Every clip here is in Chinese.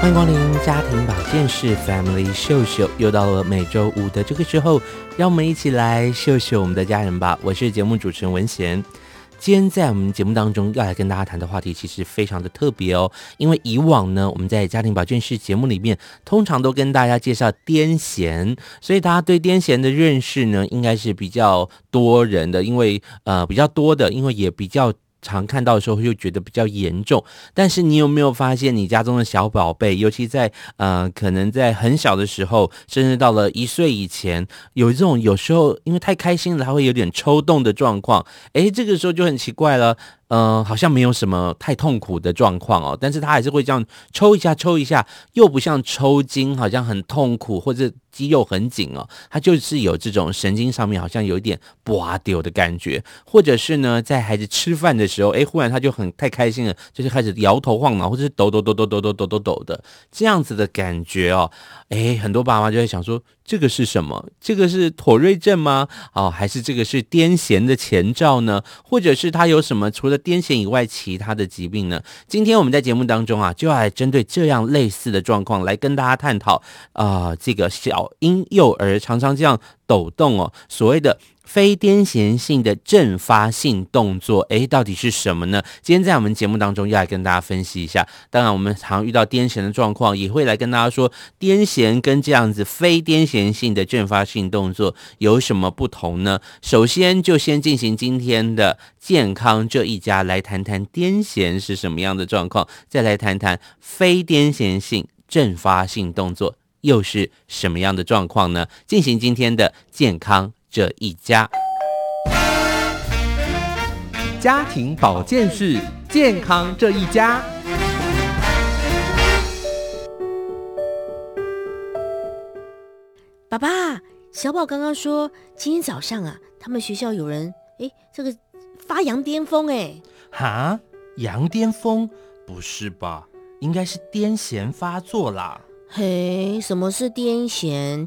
欢迎光临家庭保健室 Family 秀秀，又到了每周五的这个时候，让我们一起来秀秀我们的家人吧。我是节目主持人文贤，今天在我们节目当中要来跟大家谈的话题，其实非常的特别哦。因为以往呢，我们在家庭保健室节目里面，通常都跟大家介绍癫痫，所以大家对癫痫的认识呢，应该是比较多人的，因为呃比较多的，因为也比较。常看到的时候就觉得比较严重，但是你有没有发现，你家中的小宝贝，尤其在呃，可能在很小的时候，甚至到了一岁以前，有这种有时候因为太开心了，他会有点抽动的状况，诶，这个时候就很奇怪了。嗯、呃，好像没有什么太痛苦的状况哦，但是他还是会这样抽一下抽一下，又不像抽筋，好像很痛苦或者肌肉很紧哦，他就是有这种神经上面好像有一点拔丢的感觉，或者是呢，在孩子吃饭的时候，哎，忽然他就很太开心了，就是开始摇头晃脑，或者是抖抖抖抖抖抖抖抖抖的这样子的感觉哦，哎，很多爸妈就会想说。这个是什么？这个是妥瑞症吗？哦，还是这个是癫痫的前兆呢？或者是他有什么除了癫痫以外其他的疾病呢？今天我们在节目当中啊，就要来针对这样类似的状况来跟大家探讨啊、这个小婴幼儿常常这样抖动哦，所谓的。非癫痫性的阵发性动作，诶，到底是什么呢？今天在我们节目当中要来跟大家分析一下。当然，我们常遇到癫痫的状况，也会来跟大家说，癫痫跟这样子非癫痫性的阵发性动作有什么不同呢？首先，就先进行今天的健康这一家，来谈谈癫痫是什么样的状况，再来谈谈非癫痫性阵发性动作又是什么样的状况呢？进行今天的健康这一家家庭保健室，健康这一家。爸爸，小宝刚刚说今天早上啊，他们学校有人哎，这个发羊癫疯哎。哈，羊癫疯？不是吧？应该是癫痫发作啦。嘿，什么是癫痫？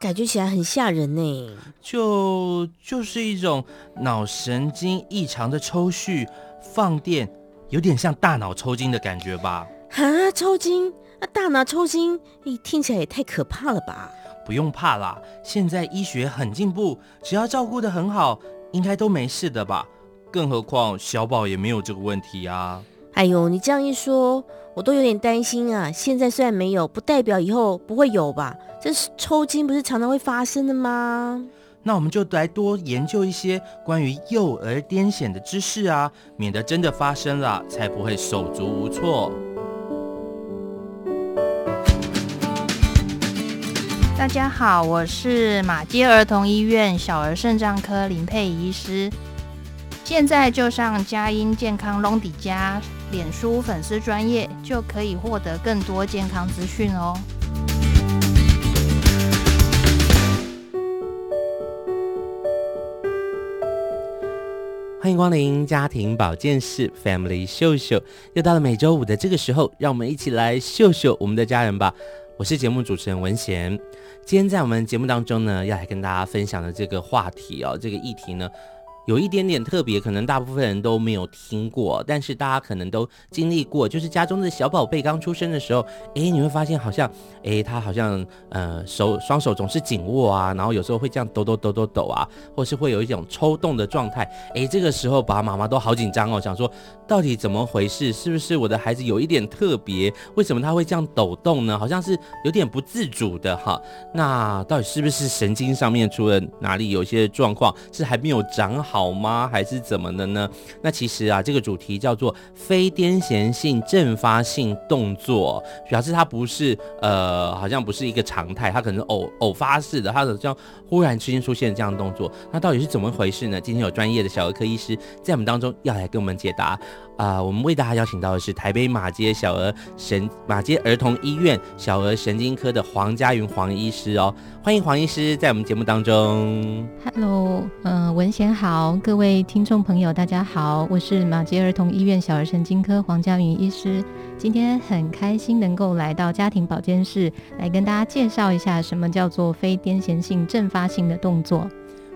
感觉起来很吓人呢，就就是一种脑神经异常的抽搐、放电，有点像大脑抽筋的感觉吧？啊，抽筋啊，大脑抽筋，你听起来也太可怕了吧？不用怕啦，现在医学很进步，只要照顾得很好，应该都没事的吧？更何况小宝也没有这个问题啊。哎呦，你这样一说，我都有点担心啊。现在虽然没有，不代表以后不会有吧？这是抽筋，不是常常会发生的吗？那我们就来多研究一些关于幼儿癫痫的知识啊，免得真的发生了，才不会手足无措。大家好，我是马街儿童医院小儿肾脏科林佩仪医师。现在就上佳音健康隆迪家脸书粉丝专业，就可以获得更多健康资讯哦。欢迎光临家庭保健室 Family 秀秀，又到了每周五的这个时候，让我们一起来秀秀我们的家人吧。我是节目主持人文贤，今天在我们节目当中呢，要来跟大家分享的这个话题哦，这个议题呢。有一点点特别，可能大部分人都没有听过，但是大家可能都经历过，就是家中的小宝贝刚出生的时候，哎，你会发现好像，哎，他好像呃手双手总是紧握啊，然后有时候会这样抖抖抖抖抖啊，或是会有一种抽动的状态，哎，这个时候爸爸妈妈都好紧张哦，想说到底怎么回事？是不是我的孩子有一点特别？为什么他会这样抖动呢？好像是有点不自主的哈。那到底是不是神经上面出了哪里有些状况，是还没有长好？好吗？还是怎么的呢？那其实啊，这个主题叫做非癫痫性阵发性动作，表示它不是呃，好像不是一个常态，它可能偶偶发式的，它好像忽然之间出现这样的动作。那到底是怎么回事呢？今天有专业的小儿科医师在我们当中要来跟我们解答。啊、呃，我们为大家邀请到的是台北马街小儿神马街儿童医院小儿神经科的黄家云黄医师哦，欢迎黄医师在我们节目当中。Hello，嗯、呃，文贤好，各位听众朋友大家好，我是马街儿童医院小儿神经科黄家云医师，今天很开心能够来到家庭保健室，来跟大家介绍一下什么叫做非癫痫性阵发性的动作。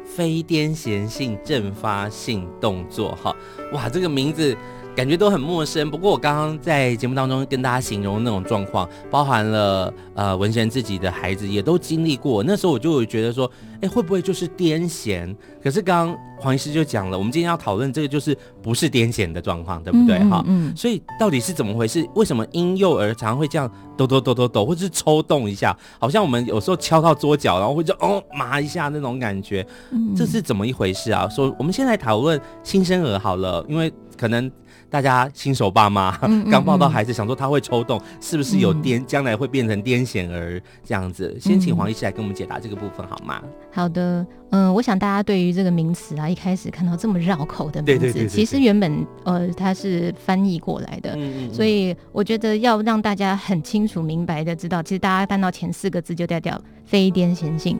非癫痫性阵发性动作，哈，哇，这个名字。感觉都很陌生，不过我刚刚在节目当中跟大家形容那种状况，包含了呃文贤自己的孩子也都经历过。那时候我就会觉得说，哎，会不会就是癫痫？可是刚刚黄医师就讲了，我们今天要讨论这个就是不是癫痫的状况，对不对？哈、嗯，嗯。所以到底是怎么回事？为什么婴幼儿常常会这样抖抖抖抖抖，或者是抽动一下，好像我们有时候敲到桌角，然后会就哦麻一下那种感觉，这是怎么一回事啊？说我们先来讨论新生儿好了，因为可能。大家新手爸妈刚抱到孩子，想说他会抽动，是不是有癫？将来会变成癫痫儿这样子？先请黄医师来跟我们解答这个部分好吗？好的，嗯，我想大家对于这个名词啊，一开始看到这么绕口的名字，其实原本呃它是翻译过来的，嗯嗯嗯，所以我觉得要让大家很清楚明白的知道，其实大家看到前四个字就代表非癫痫性。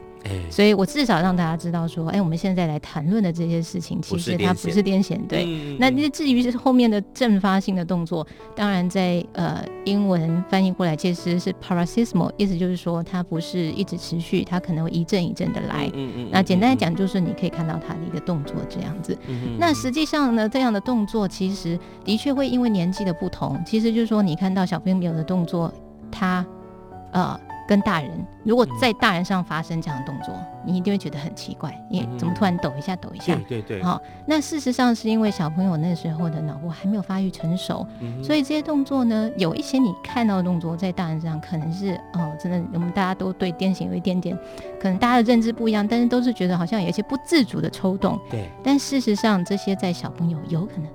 所以我至少让大家知道说，哎、欸，我们现在来谈论的这些事情，其实它不是癫痫，对。嗯、那至于是后面的阵发性的动作，当然在呃英文翻译过来其实是 paroxysmal，意思就是说它不是一直持续，它可能会一阵一阵的来。嗯嗯。那简单来讲，就是你可以看到它的一个动作这样子。嗯、那实际上呢，这样的动作其实的确会因为年纪的不同，其实就是说你看到小朋友的动作，他呃。跟大人，如果在大人上发生这样的动作，嗯、你一定会觉得很奇怪，你怎么突然抖一下抖一下？对对对。好，那事实上是因为小朋友那时候的脑部还没有发育成熟，嗯、所以这些动作呢，有一些你看到的动作，在大人身上可能是哦，真的，我们大家都对癫痫有一点点，可能大家的认知不一样，但是都是觉得好像有一些不自主的抽动。对。但事实上，这些在小朋友有可能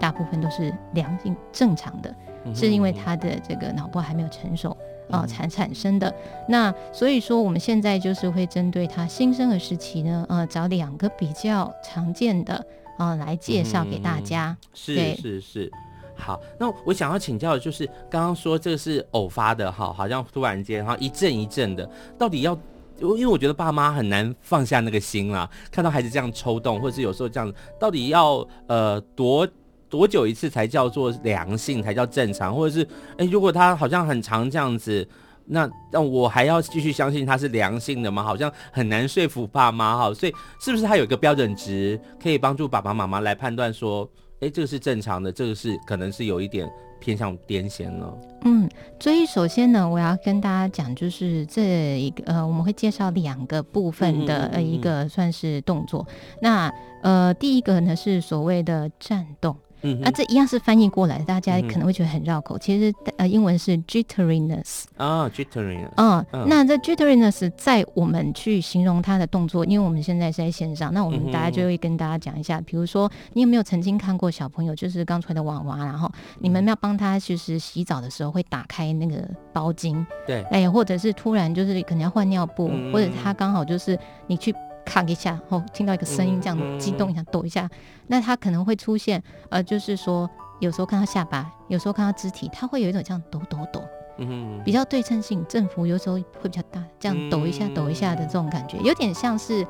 大部分都是良性正常的，嗯、是因为他的这个脑部还没有成熟。啊，产产生的那，所以说我们现在就是会针对他新生儿时期呢，呃，找两个比较常见的啊、呃、来介绍给大家。嗯、是是是，好，那我想要请教的就是，刚刚说这个是偶发的哈，好像突然间哈一阵一阵的，到底要，因为我觉得爸妈很难放下那个心啦，看到孩子这样抽动，或者是有时候这样，到底要呃多。多久一次才叫做良性，才叫正常？或者是，哎、如果他好像很常这样子，那那我还要继续相信他是良性的吗？好像很难说服爸妈哈。所以，是不是他有一个标准值，可以帮助爸爸妈妈来判断说，哎、这个是正常的，这个是可能是有一点偏向癫痫呢？嗯，所以首先呢，我要跟大家讲，就是这一个呃，我们会介绍两个部分的呃一个算是动作。那呃，第一个呢是所谓的颤动。嗯，啊，这一样是翻译过来，大家可能会觉得很绕口。嗯、其实，呃，英文是 jitteriness 啊，jitteriness。嗯，那这 jitteriness 在我们去形容它的动作，因为我们现在是在线上，那我们大家就会跟大家讲一下，比如说，你有没有曾经看过小朋友，就是刚出来的娃娃，然后你们要帮他就是洗澡的时候会打开那个包巾，对，哎，或者是突然就是可能要换尿布，嗯、或者他刚好就是你去。咔一下，哦听到一个声音，这样激动一下，抖一下，那他可能会出现，呃，就是说，有时候看到下巴，有时候看到肢体，他会有一种这样抖抖抖，嗯，比较对称性，振幅有时候会比较大，这样抖一下抖一下的这种感觉，有点像是，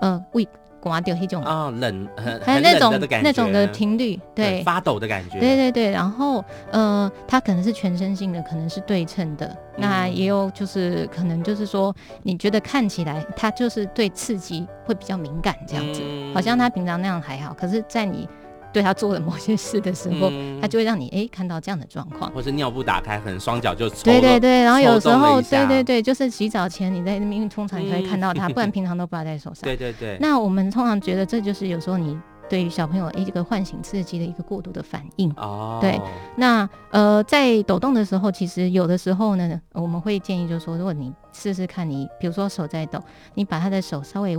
呃，胃刮掉那种啊冷，还有那种那种的频率，对，发抖的感觉，对对对。然后呃，它可能是全身性的，可能是对称的，那也有就是可能就是说，你觉得看起来它就是对刺激会比较敏感这样子，好像他平常那样还好，可是在你。对他做了某些事的时候，嗯、他就会让你哎看到这样的状况，或是尿布打开，可能双脚就抽对对对，然后有时候对对对，就是洗澡前你在那边通常你会看到他，嗯、不然平常都不要在手上。对对对。那我们通常觉得这就是有时候你对于小朋友哎这个唤醒刺激的一个过度的反应哦。对。那呃在抖动的时候，其实有的时候呢，我们会建议就是说，如果你试试看你，比如说手在抖，你把他的手稍微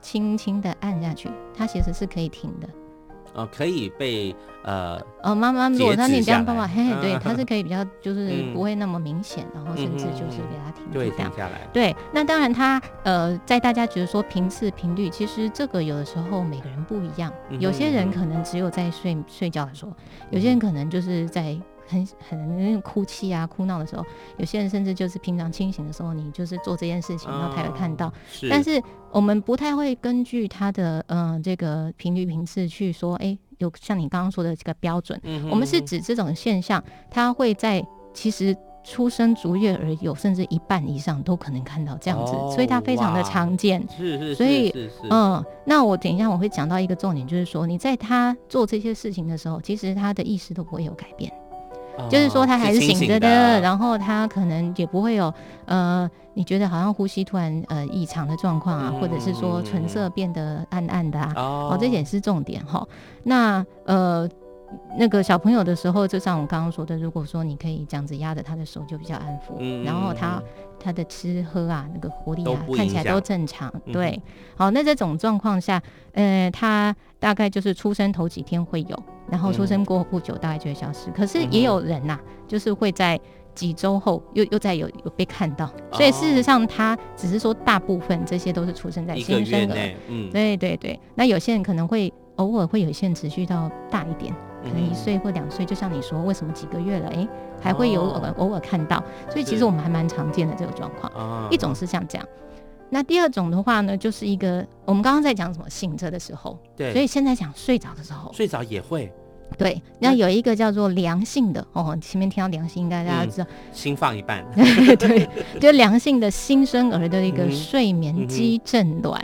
轻轻的按下去，他其实是可以停的。哦，可以被呃哦，妈妈，如果他你这样爸爸，嘿嘿，对，他是可以比较就是不会那么明显，然后甚至就是给他停住这样。下来。对，那当然他呃，在大家觉得说频次频率，其实这个有的时候每个人不一样，有些人可能只有在睡睡觉的时候，有些人可能就是在。很很那种哭泣啊、哭闹的时候，有些人甚至就是平常清醒的时候，你就是做这件事情，然后他会看到。是。但是我们不太会根据他的嗯、呃、这个频率频次去说，哎、欸，有像你刚刚说的这个标准。我们是指这种现象，它会在其实出生逐月而有，甚至一半以上都可能看到这样子，哦、所以它非常的常见。是是。所以嗯，那我等一下我会讲到一个重点，就是说你在他做这些事情的时候，其实他的意识都不会有改变。就是说他还是醒着的，的然后他可能也不会有呃，你觉得好像呼吸突然呃异常的状况啊，嗯、或者是说唇色变得暗暗的啊，哦，哦，这点是重点哈。那呃。那个小朋友的时候，就像我刚刚说的，如果说你可以这样子压着他的手，就比较安抚。嗯、然后他他的吃喝啊，那个活力啊，看起来都正常。对，嗯、好，那这种状况下，呃，他大概就是出生头几天会有，然后出生过后不久大概就会消失。嗯、可是也有人呐、啊，就是会在几周后又又再有有被看到。所以事实上，他只是说大部分这些都是出生在新生儿。嗯，对对对。那有些人可能会偶尔会有一些人持续到大一点。可能一岁或两岁，就像你说，为什么几个月了，哎、欸，还会有偶尔偶尔看到，所以其实我们还蛮常见的这个状况。一种是像这样，那第二种的话呢，就是一个我们刚刚在讲什么醒着的时候，对，所以现在讲睡着的时候，睡着也会，对。那有一个叫做良性的哦，前面听到良性，应该大家知道，心放一半，对，就良性的新生儿的一个睡眠肌震銮。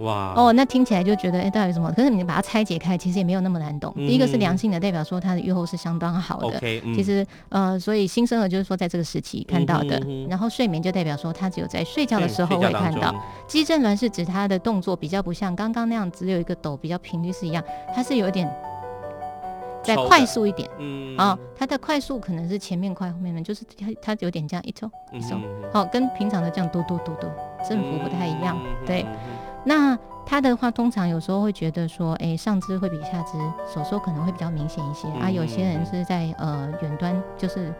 哇哦，那听起来就觉得哎、欸，到底什么？可是你把它拆解开，其实也没有那么难懂。嗯、第一个是良性的，代表说它的预后是相当好的。Okay, 嗯、其实呃，所以新生儿就是说在这个时期看到的。嗯、哼哼然后睡眠就代表说他只有在睡觉的时候会看到。肌震挛是指他的动作比较不像刚刚那样只有一个抖，比较频率是一样，它是有点再快速一点。嗯啊，它的快速可能是前面快后面慢，就是它它有点这样一抽一抽，好、哦，跟平常的这样嘟嘟嘟嘟振幅不太一样，对。那他的话，通常有时候会觉得说，哎、欸，上肢会比下肢手术可能会比较明显一些、嗯、啊。有些人是在呃远端，就是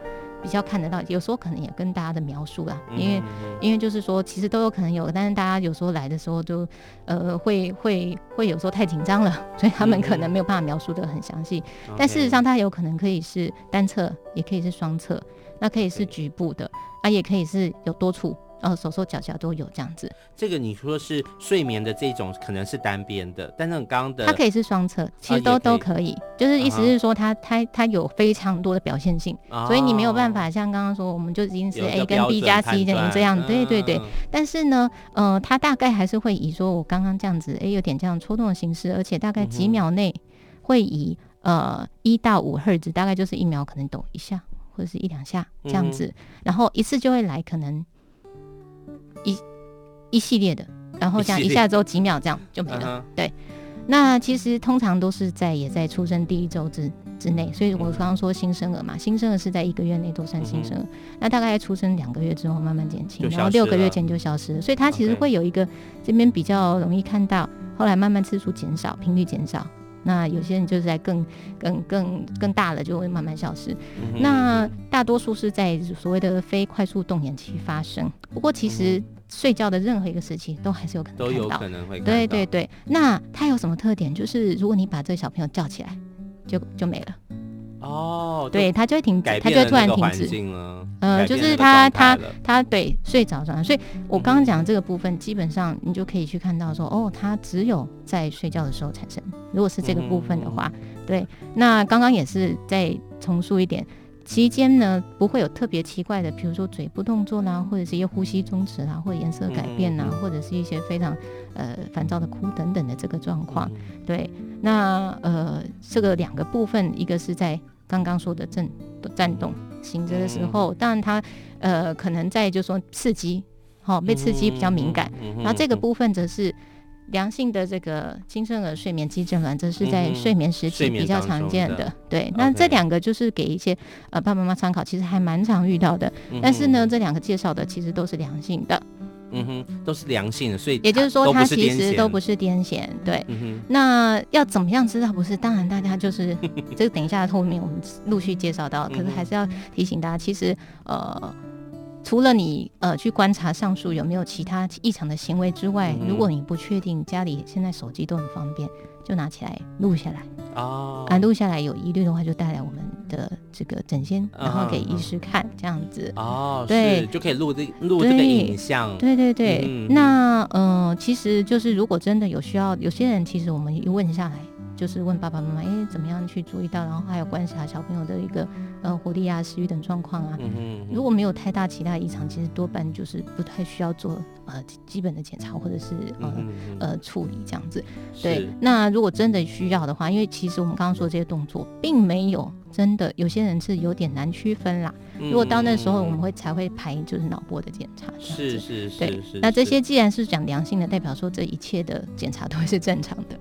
比较看得到。有时候可能也跟大家的描述啦，因为因为就是说，其实都有可能有，但是大家有时候来的时候就呃会会会有时候太紧张了，所以他们可能没有办法描述的很详细。嗯、但事实上，它有可能可以是单侧，也可以是双侧，那可以是局部的，啊，也可以是有多处。呃，手手脚脚都有这样子。这个你说是睡眠的这种，可能是单边的，但是你刚刚的，它可以是双侧，其实都、啊、都可以。就是意思是说它，它它它有非常多的表现性，啊、所以你没有办法像刚刚说，我们就已经是 A 跟 B 加 C 这样这样。对对对。但是呢，呃，它大概还是会以说我刚刚这样子，哎，有点这样抽动的形式，而且大概几秒内会以呃一到五赫兹，大概就是一秒可能抖一下或者是一两下这样子，嗯、然后一次就会来可能。一一系列的，然后这样一下之后几秒这样就没了。对，那其实通常都是在也在出生第一周之之内，所以我刚刚说新生儿嘛，新生儿是在一个月内都算新生儿。那大概出生两个月之后慢慢减轻，然后六个月前就消失了。所以它其实会有一个这边比较容易看到，后来慢慢次数减少，频率减少。那有些人就是在更更更更大了，就会慢慢消失。嗯、那大多数是在所谓的非快速动眼期发生。不过其实睡觉的任何一个时期都还是有可能看到，都有可能会。对对对。那它有什么特点？就是如果你把这个小朋友叫起来，就就没了。哦，对，他就会停止，他就会突然停止。嗯，就是他他他对睡着状态，所以我刚刚讲的这个部分，基本上你就可以去看到说，哦，他只有在睡觉的时候产生。如果是这个部分的话，对，那刚刚也是再重述一点。期间呢，不会有特别奇怪的，比如说嘴部动作啦，或者是一些呼吸终止啦，或者颜色改变呐，或者是一些非常呃烦躁的哭等等的这个状况。对，那呃这个两个部分，一个是在刚刚说的震颤动醒着的时候，当然他呃可能在就是说刺激，好、哦、被刺激比较敏感，然后这个部分则是。良性的这个新生儿睡眠肌症挛，这是在睡眠时期比较常见的。的对，那这两个就是给一些呃爸爸妈妈参考，其实还蛮常遇到的。嗯、但是呢，这两个介绍的其实都是良性的。嗯哼，都是良性的，所以也就是说，它其实都不是癫痫。对，嗯、那要怎么样知道不是？当然，大家就是 这个等一下后面我们陆续介绍到，可是还是要提醒大家，其实呃。除了你呃去观察上述有没有其他异常的行为之外，嗯、如果你不确定，家里现在手机都很方便，就拿起来录下来。哦，啊，录下来有疑虑的话，就带来我们的这个诊间，然后给医师看，嗯、这样子。哦，对，就可以录这录这个影像，对对对，嗯、那嗯、呃，其实就是如果真的有需要，有些人其实我们一问下来。就是问爸爸妈妈，哎、欸，怎么样去注意到？然后还有观察小朋友的一个呃活力啊、食欲等状况啊。嗯嗯，如果没有太大其他异常，其实多半就是不太需要做呃基本的检查或者是呃嗯呃处理这样子。对，那如果真的需要的话，因为其实我们刚刚说的这些动作，并没有真的有些人是有点难区分啦。如果到那时候，我们会才会排就是脑波的检查，是是是，对。那这些既然是讲良性的，代表说这一切的检查都会是正常的。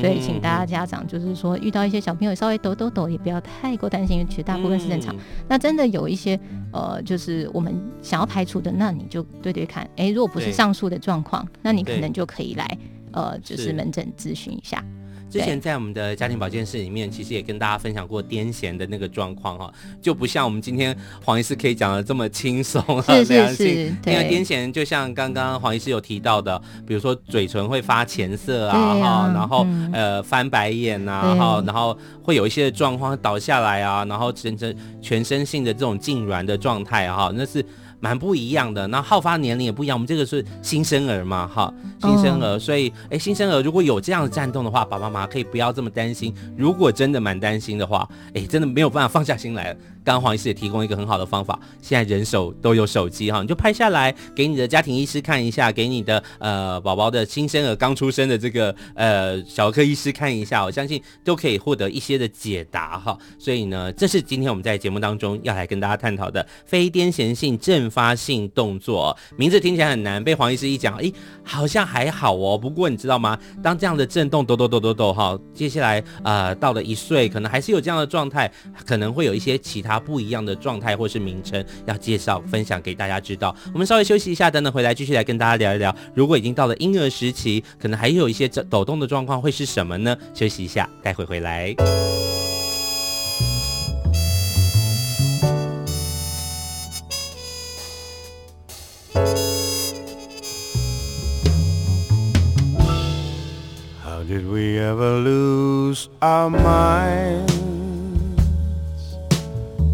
所以请大家家长就是说，遇到一些小朋友稍微抖抖抖，也不要太过担心，因为绝大部分是正常。那真的有一些呃，就是我们想要排除的，那你就对对看。哎，如果不是上述的状况，那你可能就可以来呃，就是门诊咨询一下。之前在我们的家庭保健室里面，其实也跟大家分享过癫痫的那个状况哈，就不像我们今天黄医师可以讲的这么轻松是是是，因为癫痫就像刚刚黄医师有提到的，比如说嘴唇会发浅色啊哈，然后呃翻白眼呐哈，然后会有一些状况倒下来啊，然后全身全身性的这种痉挛的状态哈，那是。蛮不一样的，那好发年龄也不一样。我们这个是新生儿嘛，哈，新生儿，哦、所以，哎，新生儿如果有这样的颤动的话，爸爸妈妈可以不要这么担心。如果真的蛮担心的话，哎，真的没有办法放下心来了。刚黄医师也提供一个很好的方法，现在人手都有手机哈，你就拍下来给你的家庭医师看一下，给你的呃宝宝的新生儿刚出生的这个呃小儿科医师看一下，我相信都可以获得一些的解答哈。所以呢，这是今天我们在节目当中要来跟大家探讨的非癫痫性阵发性动作，名字听起来很难，被黄医师一讲，诶，好像还好哦。不过你知道吗？当这样的震动抖抖抖抖抖哈，接下来呃到了一岁，可能还是有这样的状态，可能会有一些其他。它不一样的状态或是名称要介绍分享给大家知道。我们稍微休息一下，等等回来继续来跟大家聊一聊。如果已经到了婴儿时期，可能还有一些抖动的状况会是什么呢？休息一下，待会回来。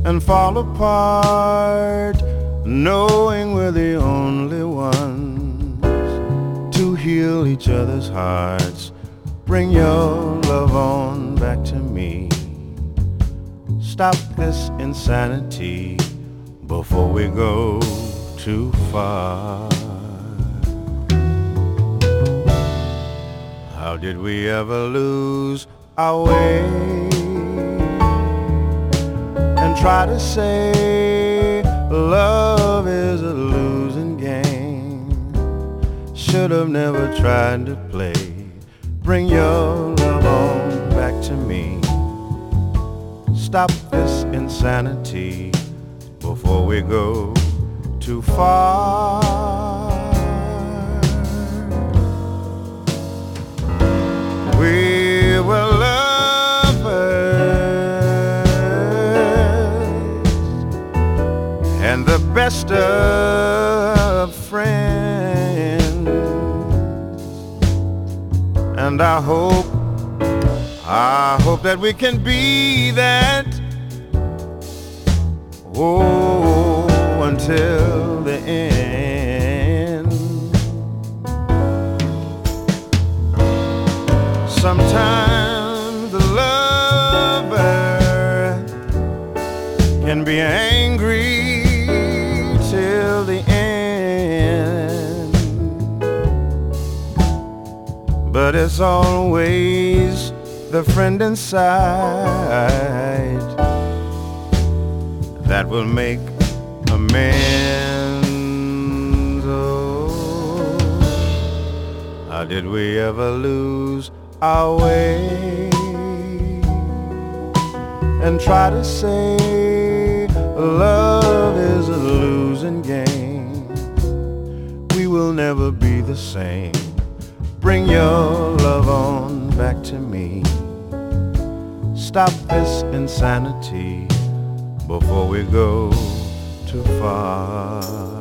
And fall apart, knowing we're the only ones to heal each other's hearts. Bring your love on back to me. Stop this insanity before we go too far. How did we ever lose our way? Try to say love is a losing game. Should have never tried to play. Bring your love on back to me. Stop this insanity before we go too far. We will best of friends. And I hope, I hope that we can be that Oh, until the end. Sometimes the lover can be angry but it's always the friend inside that will make amends. Oh, how did we ever lose our way and try to say love is a losing game? We will never be the same. Bring your love on back to me. Stop this insanity before we go too far.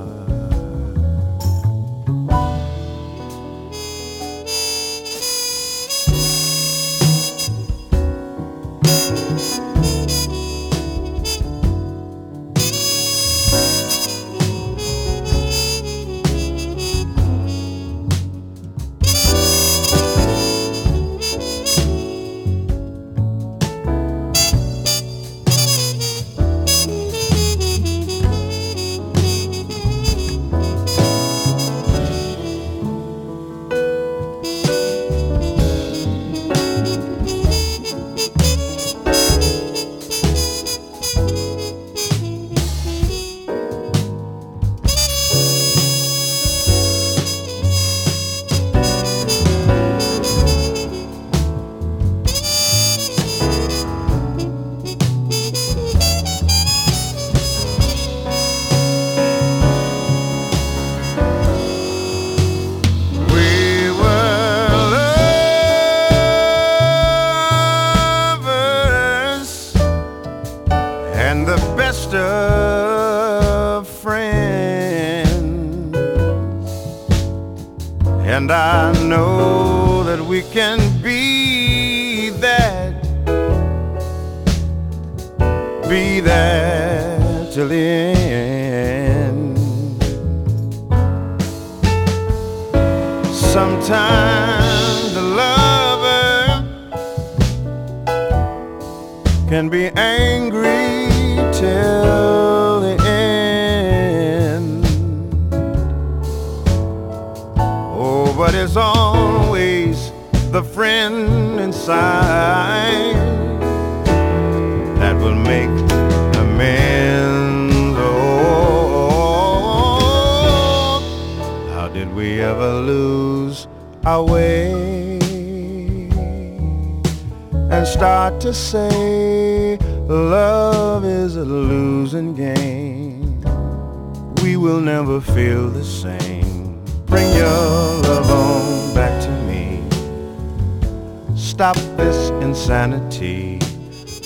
Stop this insanity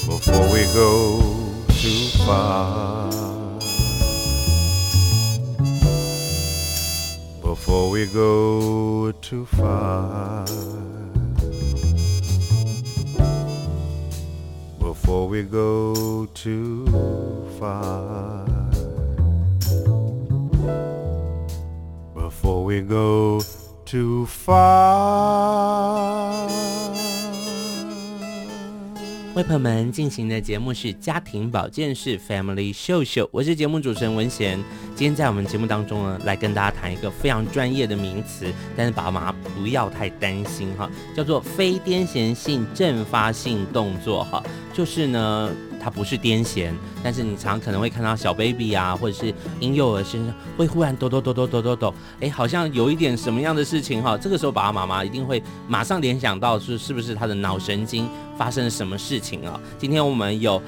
before we go too far. Before we go too far. Before we go too far. Before we go too far. 朋友们进行的节目是家庭保健室 Family Show Show，，我是节目主持人文贤。今天在我们节目当中呢，来跟大家谈一个非常专业的名词，但是爸爸妈妈不要太担心哈，叫做非癫痫性阵发性动作哈，就是呢。它不是癫痫，但是你常可能会看到小 baby 啊，或者是婴幼儿身上会忽然抖抖抖抖抖抖抖，哎，好像有一点什么样的事情哈。这个时候爸爸妈妈一定会马上联想到是是不是他的脑神经发生了什么事情啊？今天我们有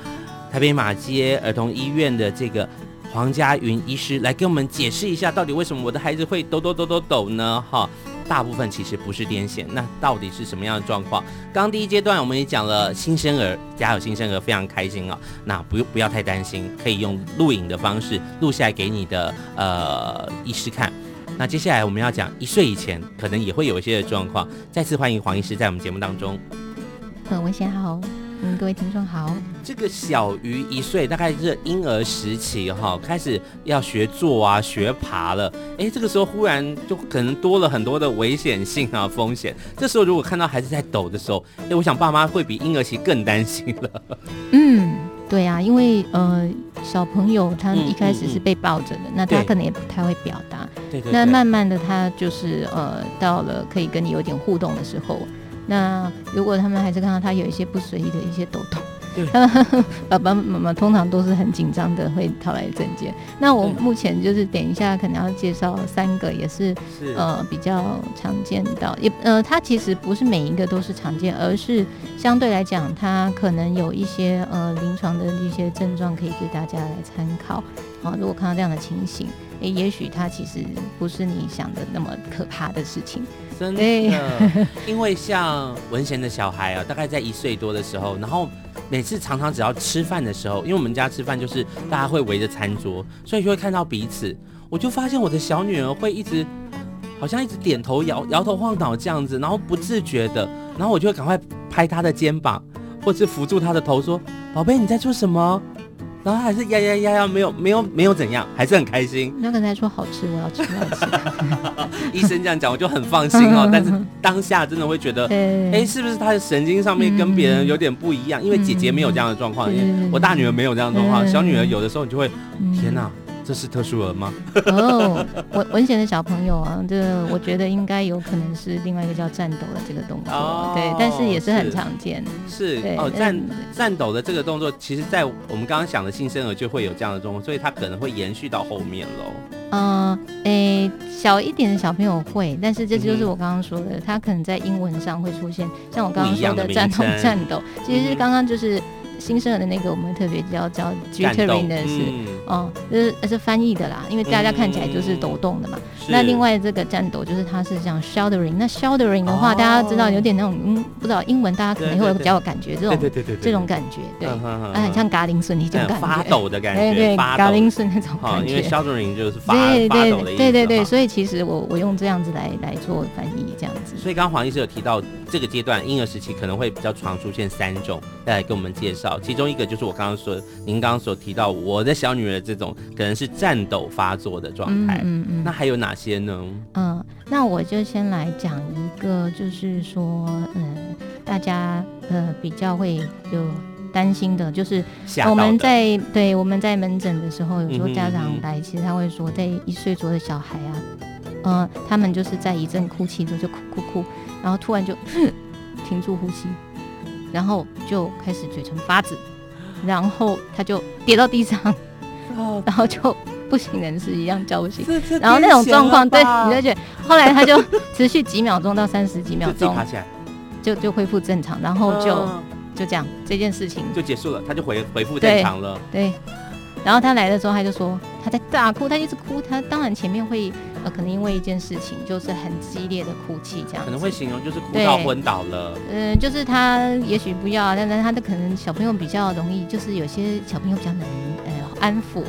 台北马偕儿童医院的这个黄家云医师来给我们解释一下，到底为什么我的孩子会抖抖抖抖抖呢？哈。大部分其实不是癫痫，那到底是什么样的状况？刚第一阶段我们也讲了新生儿，家有新生儿非常开心啊、那不用不要太担心，可以用录影的方式录下来给你的呃医师看。那接下来我们要讲一岁以前可能也会有一些的状况。再次欢迎黄医师在我们节目当中。呃，文贤好。嗯，各位听众好。这个小于一岁，大概是婴儿时期哈，开始要学坐啊，学爬了。哎，这个时候忽然就可能多了很多的危险性啊，风险。这时候如果看到孩子在抖的时候，哎，我想爸妈会比婴儿期更担心了。嗯，对啊，因为呃，小朋友他一开始是被抱着的，嗯嗯嗯、那他可能也不太会表达。对对。那慢慢的，他就是呃，到了可以跟你有点互动的时候。那如果他们还是看到他有一些不随意的一些抖动，对，爸爸妈妈通常都是很紧张的，会讨来证件。那我目前就是等一下可能要介绍三个，也是，是呃比较常见到，也呃它其实不是每一个都是常见，而是相对来讲，它可能有一些呃临床的一些症状可以给大家来参考。啊，如果看到这样的情形，诶，也许它其实不是你想的那么可怕的事情。真的，因为像文贤的小孩啊，大概在一岁多的时候，然后每次常常只要吃饭的时候，因为我们家吃饭就是大家会围着餐桌，所以就会看到彼此。我就发现我的小女儿会一直 好像一直点头摇摇头晃脑这样子，然后不自觉的，然后我就会赶快拍她的肩膀，或是扶住她的头说：“宝贝，你在做什么？”然后还是呀呀呀呀，没有没有没有怎样，还是很开心。那刚才说好吃，我要吃，我要吃。医生这样讲，我就很放心哦。但是当下真的会觉得，哎，是不是他的神经上面跟别人有点不一样？因为姐姐没有这样的状况，因为我大女儿没有这样的状况，小女儿有的时候你就会，天哪。这是特殊儿吗？哦，文文贤的小朋友啊，这个我觉得应该有可能是另外一个叫战斗的这个动作，哦、对，但是也是很常见。是，是哦，战战斗的这个动作，其实在我们刚刚想的新生儿就会有这样的动作，所以它可能会延续到后面喽。嗯，诶，小一点的小朋友会，但是这就是我刚刚说的，他可能在英文上会出现，像我刚刚说的战斗战斗，其实是刚刚就是。新生儿的那个，我们特别叫叫 jittering 的是，嗯、哦，就是是翻译的啦，因为大家看起来就是抖动的嘛。嗯、那另外这个颤抖，就是它是像 shuddering。那 shuddering 的话，哦、大家知道有点那种，嗯，不知道英文，大家可能会比较有感觉，这种这种感觉，对，啊，很像嘎铃顺你这种感觉，发抖的感觉，对对，嘎铃顺那种感觉。因为 shuddering 就是发对对对对对对，所以其实我我用这样子来来做翻译，这样子。所以刚刚黄医师有提到，这个阶段婴儿时期可能会比较常出现三种，再来跟我们介绍，其中一个就是我。刚刚说，您刚刚所提到我的小女儿这种可能是颤抖发作的状态，嗯嗯，嗯，那还有哪些呢？嗯，那我就先来讲一个，就是说，嗯，大家呃比较会有担心的，就是我们在对我们在门诊的时候，有时候家长来，其实他会说，在一岁左右的小孩啊，嗯，他们就是在一阵哭泣之后就哭哭哭，然后突然就 停住呼吸，然后就开始嘴唇发紫。然后他就跌到地上，哦、然后就不省人事一样叫不醒。然后那种状况，对，你就觉得后来他就 持续几秒钟到三十几秒钟，就就恢复正常，然后就、哦、就这样这件事情就结束了，他就回恢复正常了。对。对然后他来的时候，他就说他在大哭，他一直哭。他当然前面会呃，可能因为一件事情，就是很激烈的哭泣，这样可能会形容就是哭到昏倒了。嗯、呃，就是他也许不要，但是他的可能小朋友比较容易，就是有些小朋友比较难呃安抚，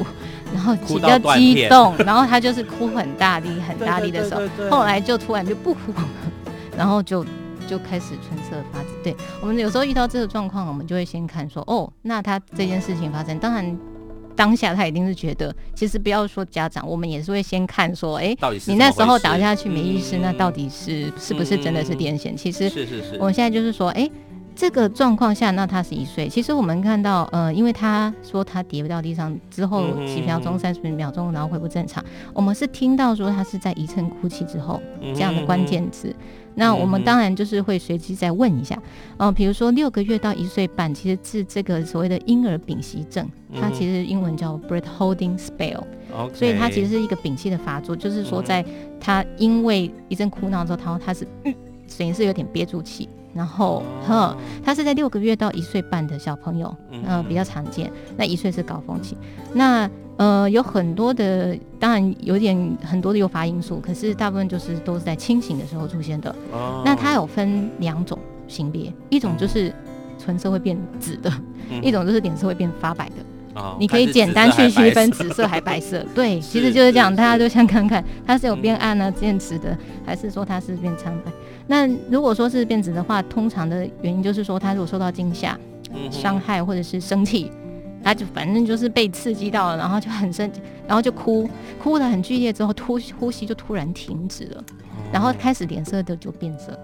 然后比较激动，然后他就是哭很大力很大力的时候，后来就突然就不哭了，然后就就开始春色发紫。对，我们有时候遇到这个状况，我们就会先看说哦，那他这件事情发生，当然。当下他一定是觉得，其实不要说家长，我们也是会先看说，哎，你那时候倒下去没意识，那到底是是不是真的是癫痫？其实是是是，我们现在就是说，哎，这个状况下，那他是一岁，其实我们看到，呃，因为他说他跌不到地上之后几秒钟、三十秒钟，然后恢复正常，我们是听到说他是在一阵哭泣之后这样的关键词。那我们当然就是会随机再问一下，哦、呃，比如说六个月到一岁半，其实是这个所谓的婴儿屏息症，它其实英文叫 breath holding spell，Okay. 所以它其实是一个屏息的发作，就是说在他因为一阵哭闹之后，他他是等于是有点憋住气，然后呵，他是在六个月到一岁半的小朋友，呃，比较常见，那一岁是高峰期，那。呃，有很多的，当然有点很多的诱发因素，可是大部分就是都是在清醒的时候出现的。哦。那它有分两种型别，一种就是唇色会变紫的，嗯、一种就是脸色会变发白的。哦。你可以简单去区分紫色还白色。对，其实就是这样，大家都想看看它是有变暗呢、啊，变紫的，还是说它是变苍白。那如果说是变紫的话，通常的原因就是说它如果受到惊吓。伤害或者是生气，他就反正就是被刺激到了，然后就很生气，然后就哭，哭得很剧烈之后，突呼吸就突然停止了，然后开始脸色的就变色。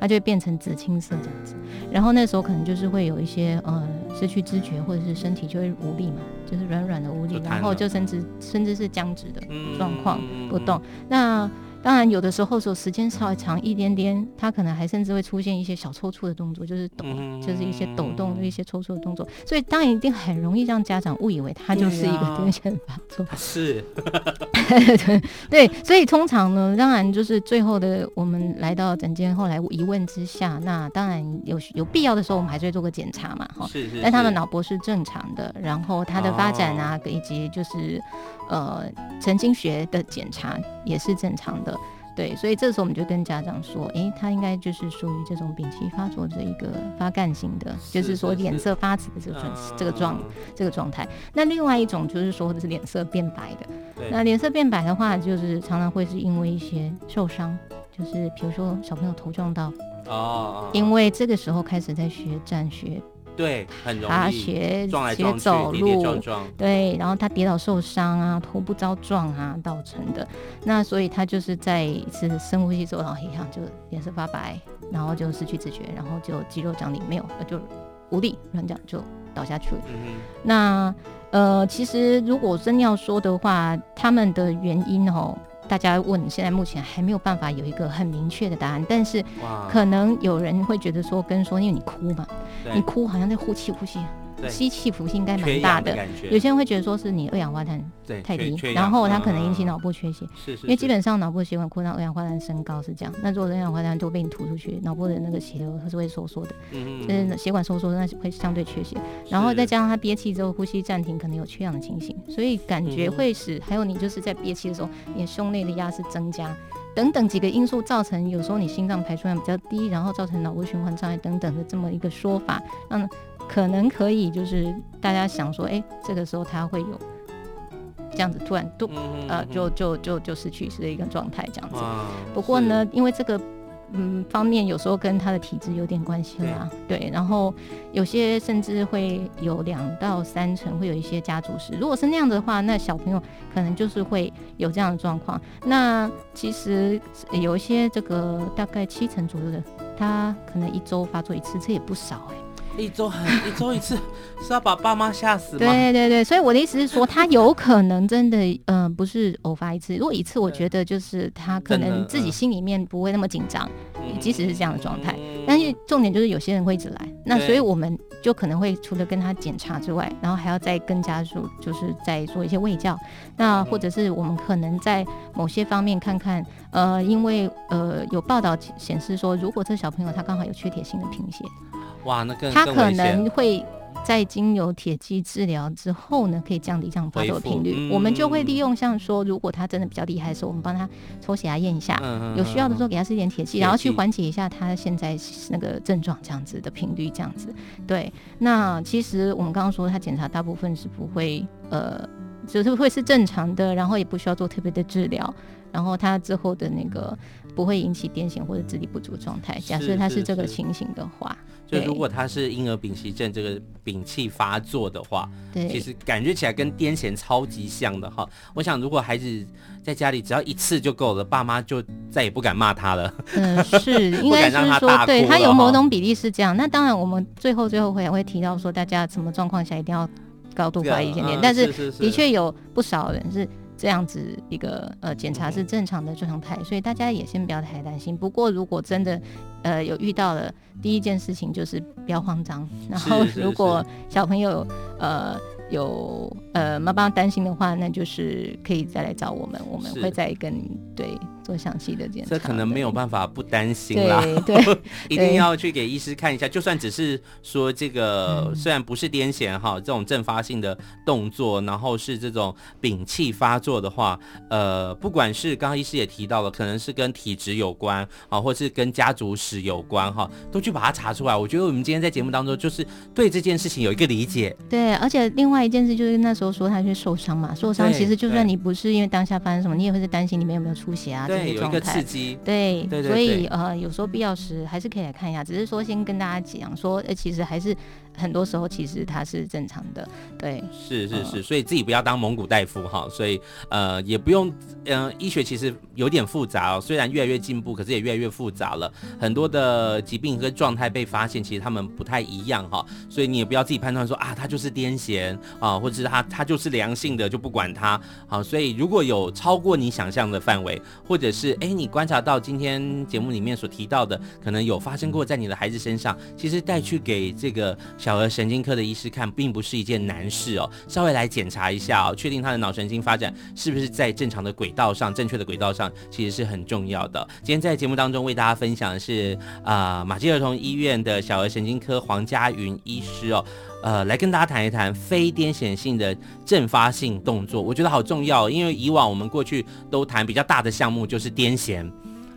他就会变成紫青色这样子，然后那时候可能就是会有一些呃失去知觉，或者是身体就会无力嘛，就是软软的无力，然后就甚至甚至是僵直的状况不动。那当然，有的时候说时间稍微长一点点，他可能还甚至会出现一些小抽搐的动作，就是抖，就是一些抖动的一些抽搐的动作。所以当然一定很容易让家长误以为他就是一个癫痫发作。是，对，所以通常呢，当然就是最后的我们来到诊间，后来一问之下，那当然有有必要的时候，我们还是会做个检查嘛，哈。是是。但他的脑波是正常的，然后他的发展啊，以及就是。呃，神经学的检查也是正常的，对，所以这时候我们就跟家长说，诶，他应该就是属于这种丙烯发作的一个发干型的，是就是说脸色发紫的这个状这个状态。那另外一种就是说的是脸色变白的，那脸色变白的话，就是常常会是因为一些受伤，就是比如说小朋友头撞到，哦，因为这个时候开始在学站学。对，很容易他学撞来撞去，学走路，跌跌撞撞，对，然后他跌倒受伤啊，头部遭撞啊造成的。那所以他就是在一次深呼吸之后，然后一样就脸色发白，然后就失去知觉，然后就肌肉张力没有，就无力，软讲就倒下去了。嗯、那呃，其实如果真要说的话，他们的原因哦。大家问，现在目前还没有办法有一个很明确的答案，但是可能有人会觉得说，跟说，因为你哭嘛，你哭好像在呼气呼气。吸气幅性应该蛮大的，有些人会觉得说是你二氧化碳太低，然后它可能引起脑部缺血。是是，因为基本上脑部血管扩张，二氧化碳升高是这样。那如果二氧化碳都被你吐出去，脑部的那个血流它是会收缩的，嗯，就是血管收缩，那会相对缺血。然后再加上他憋气之后呼吸暂停，可能有缺氧的情形，所以感觉会使还有你就是在憋气的时候，你的胸内的压是增加，等等几个因素造成，有时候你心脏排出量比较低，然后造成脑部循环障碍等等的这么一个说法，嗯。可能可以，就是大家想说，哎、欸，这个时候他会有这样子突然都呃，就就就就失去的一个状态这样子。不过呢，因为这个嗯方面有时候跟他的体质有点关系啦，对。然后有些甚至会有两到三成会有一些家族史。如果是那样的话，那小朋友可能就是会有这样的状况。那其实有一些这个大概七成左右的，他可能一周发作一次，这也不少哎、欸。一周很一周一次，是要把爸妈吓死吗？对对对，所以我的意思是说，他有可能真的，嗯、呃，不是偶发一次。如果一次，我觉得就是他可能自己心里面不会那么紧张，嗯、即使是这样的状态。嗯、但是重点就是有些人会一直来，那所以我们就可能会除了跟他检查之外，然后还要再跟家属就是再做一些喂教。那或者是我们可能在某些方面看看，呃，因为呃有报道显示说，如果这小朋友他刚好有缺铁性的贫血。哇，那更他可能会在经由铁剂治疗之后呢，可以降低这样发作的频率。嗯、我们就会利用像说，如果他真的比较厉害的时候，我们帮他抽血压验一下，嗯、有需要的时候给他吃一点铁剂，剂然后去缓解一下他现在那个症状这样子的频率，这样子。对，那其实我们刚刚说他检查大部分是不会，呃，就是会是正常的，然后也不需要做特别的治疗，然后他之后的那个不会引起癫痫或者智力不足状态。假设他是这个情形的话。就如果他是婴儿丙烯症这个丙气发作的话，对，其实感觉起来跟癫痫超级像的哈。我想如果孩子在家里只要一次就够了，爸妈就再也不敢骂他了。嗯，是，应该是说，对他有某种比例是这样。那当然，我们最后最后会会提到说，大家什么状况下一定要高度怀疑一点点。但是的确有不少人是。这样子一个呃检查是正常的状态，所以大家也先不要太担心。不过如果真的呃有遇到了，第一件事情就是不要慌张。然后如果小朋友呃。有呃，妈妈担心的话，那就是可以再来找我们，我们会再跟对做详细的检查。这可能没有办法不担心啦，对，对一定要去给医师看一下。就算只是说这个，虽然不是癫痫哈，这种阵发性的动作，然后是这种摒气发作的话，呃，不管是刚刚医师也提到了，可能是跟体质有关啊，或是跟家族史有关哈，都去把它查出来。我觉得我们今天在节目当中，就是对这件事情有一个理解。对，而且另外。一件事就是那时候说他去受伤嘛，受伤其实就算你不是因为当下发生什么，你也会是担心里面有没有出血啊，等个状态，有一个刺激，对，对，对，对，所以呃，有时候必要时还是可以来看一下，只是说先跟大家讲说，呃，其实还是。很多时候其实它是正常的，对，是是是，所以自己不要当蒙古大夫哈，所以呃也不用，嗯、呃，医学其实有点复杂哦，虽然越来越进步，可是也越来越复杂了，很多的疾病和状态被发现，其实他们不太一样哈，所以你也不要自己判断说啊，他就是癫痫啊，或者是他他就是良性的就不管他，好，所以如果有超过你想象的范围，或者是哎你观察到今天节目里面所提到的，可能有发生过在你的孩子身上，其实带去给这个。小儿神经科的医师看，并不是一件难事哦。稍微来检查一下哦，确定他的脑神经发展是不是在正常的轨道上、正确的轨道上，其实是很重要的。今天在节目当中为大家分享的是啊、呃，马偕儿童医院的小儿神经科黄家云医师哦，呃，来跟大家谈一谈非癫痫性的阵发性动作，我觉得好重要，因为以往我们过去都谈比较大的项目，就是癫痫。